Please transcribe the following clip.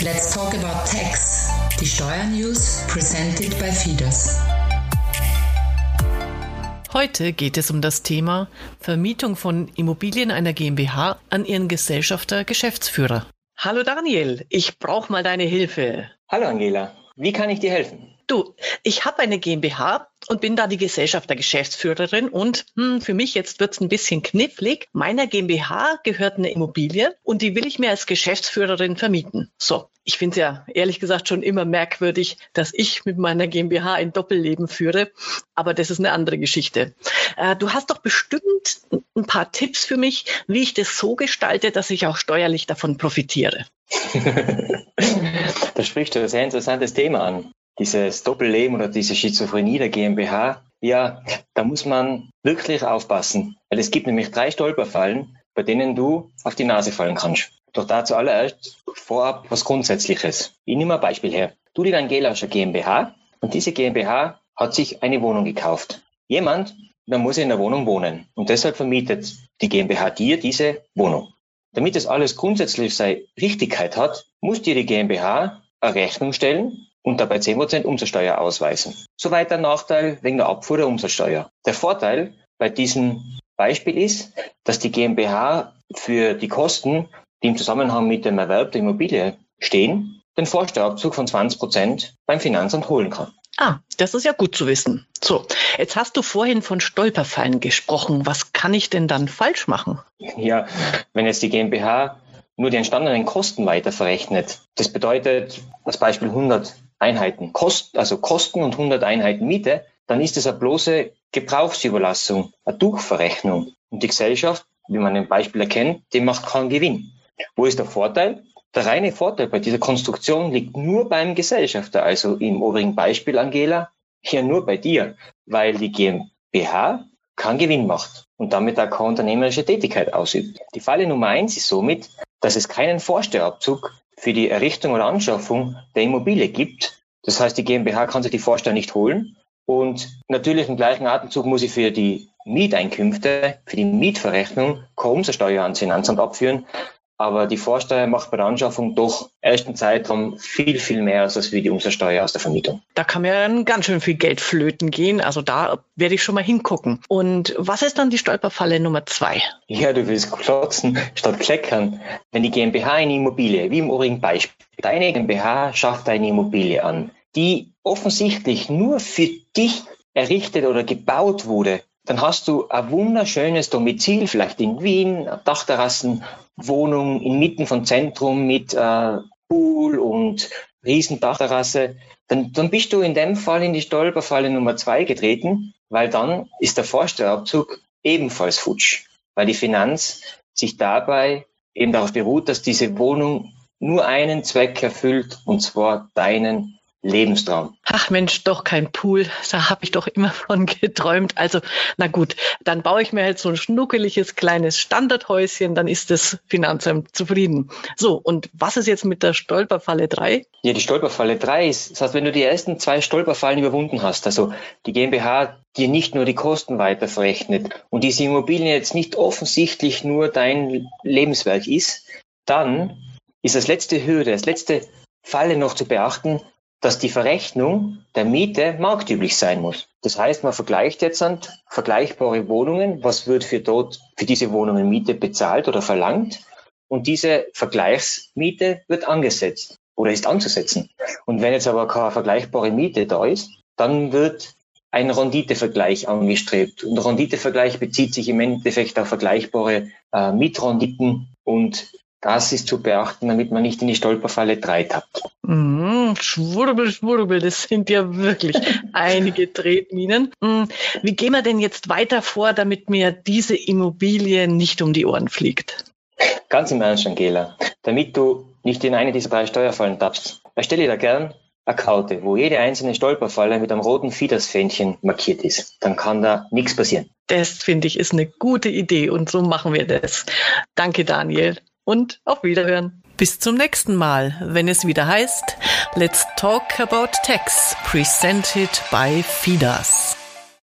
Let's talk about tax. Die Steuernews presented by Fidas. Heute geht es um das Thema Vermietung von Immobilien einer GmbH an ihren Gesellschafter Geschäftsführer. Hallo Daniel, ich brauche mal deine Hilfe. Hallo Angela, wie kann ich dir helfen? Du, ich habe eine GmbH und bin da die Gesellschafter Geschäftsführerin und hm, für mich jetzt wird's ein bisschen knifflig. Meiner GmbH gehört eine Immobilie und die will ich mir als Geschäftsführerin vermieten. So, ich finde es ja ehrlich gesagt schon immer merkwürdig, dass ich mit meiner GmbH ein Doppelleben führe, aber das ist eine andere Geschichte. Äh, du hast doch bestimmt ein paar Tipps für mich, wie ich das so gestalte, dass ich auch steuerlich davon profitiere. da sprichst du ein sehr interessantes Thema an dieses Doppelleben oder diese Schizophrenie der GmbH, ja, da muss man wirklich aufpassen, weil es gibt nämlich drei Stolperfallen, bei denen du auf die Nase fallen kannst. Doch dazu allererst vorab was Grundsätzliches. Ich nehme ein Beispiel her. Du, die Angela, ist eine GmbH und diese GmbH hat sich eine Wohnung gekauft. Jemand, der muss in der Wohnung wohnen und deshalb vermietet die GmbH dir diese Wohnung. Damit das alles grundsätzlich seine Richtigkeit hat, muss dir die GmbH eine Rechnung stellen und dabei 10% Umsatzsteuer ausweisen. Soweit der Nachteil wegen der Abfuhr der Umsatzsteuer. Der Vorteil bei diesem Beispiel ist, dass die GmbH für die Kosten, die im Zusammenhang mit dem Erwerb der Immobilie stehen, den Vorsteuerabzug von 20% beim Finanzamt holen kann. Ah, das ist ja gut zu wissen. So, jetzt hast du vorhin von Stolperfallen gesprochen. Was kann ich denn dann falsch machen? Ja, wenn jetzt die GmbH nur die entstandenen Kosten weiter verrechnet, das bedeutet als Beispiel 100 Einheiten Kost, also Kosten und 100 Einheiten Miete, dann ist es eine bloße Gebrauchsüberlassung, eine Durchverrechnung. Und die Gesellschaft, wie man im Beispiel erkennt, die macht keinen Gewinn. Wo ist der Vorteil? Der reine Vorteil bei dieser Konstruktion liegt nur beim Gesellschafter, also im oberen Beispiel, Angela, hier nur bei dir, weil die GmbH keinen Gewinn macht und damit auch keine unternehmerische Tätigkeit ausübt. Die Falle Nummer eins ist somit, dass es keinen Vorsteuerabzug für die Errichtung oder Anschaffung der Immobilie gibt. Das heißt, die GmbH kann sich die Vorsteuer nicht holen. Und natürlich im gleichen Atemzug muss sie für die Mieteinkünfte, für die Mietverrechnung keine Umsatzsteuer ans Finanzamt abführen. Aber die Vorsteuer macht bei der Anschaffung doch ersten Zeitraum viel, viel mehr als wie die Umsatzsteuer aus der Vermietung. Da kann mir dann ganz schön viel Geld flöten gehen. Also da werde ich schon mal hingucken. Und was ist dann die Stolperfalle Nummer zwei? Ja, du willst klotzen statt kleckern. Wenn die GmbH eine Immobilie, wie im übrigen Beispiel, deine GmbH schafft eine Immobilie an, die offensichtlich nur für dich errichtet oder gebaut wurde, dann hast du ein wunderschönes Domizil, vielleicht in Wien, Dachterrassen, Wohnung inmitten von Zentrum mit äh, Pool und riesen Dachterrasse. Dann, dann bist du in dem Fall in die Stolperfalle Nummer zwei getreten, weil dann ist der Vorsteuerabzug ebenfalls futsch, weil die Finanz sich dabei eben darauf beruht, dass diese Wohnung nur einen Zweck erfüllt, und zwar deinen Lebenstraum. Ach Mensch, doch kein Pool. Da habe ich doch immer von geträumt. Also, na gut, dann baue ich mir halt so ein schnuckeliges kleines Standardhäuschen, dann ist das Finanzamt zufrieden. So, und was ist jetzt mit der Stolperfalle 3? Ja, die Stolperfalle 3 ist, das heißt, wenn du die ersten zwei Stolperfallen überwunden hast, also die GmbH dir nicht nur die Kosten weiter verrechnet und diese Immobilien jetzt nicht offensichtlich nur dein Lebenswerk ist, dann ist das letzte Hürde, das letzte Falle noch zu beachten, dass die Verrechnung der Miete marktüblich sein muss. Das heißt, man vergleicht jetzt an vergleichbare Wohnungen, was wird für dort, für diese Wohnungen Miete bezahlt oder verlangt und diese Vergleichsmiete wird angesetzt oder ist anzusetzen. Und wenn jetzt aber keine vergleichbare Miete da ist, dann wird ein Renditevergleich angestrebt. Und Renditevergleich bezieht sich im Endeffekt auf vergleichbare äh, Mietrenditen und das ist zu beachten, damit man nicht in die Stolperfalle 3 tappt. Mm, schwurbel, schwurbel, das sind ja wirklich einige Tretminen. Mm, wie gehen wir denn jetzt weiter vor, damit mir diese Immobilie nicht um die Ohren fliegt? Ganz im Ernst, Angela. Damit du nicht in eine dieser drei Steuerfallen tappst, erstelle da gern eine Karte, wo jede einzelne Stolperfalle mit einem roten Fiedersfähnchen markiert ist. Dann kann da nichts passieren. Das finde ich ist eine gute Idee und so machen wir das. Danke, Daniel und auf Wiederhören. Bis zum nächsten Mal, wenn es wieder heißt Let's Talk About Tax, presented by FIDAS.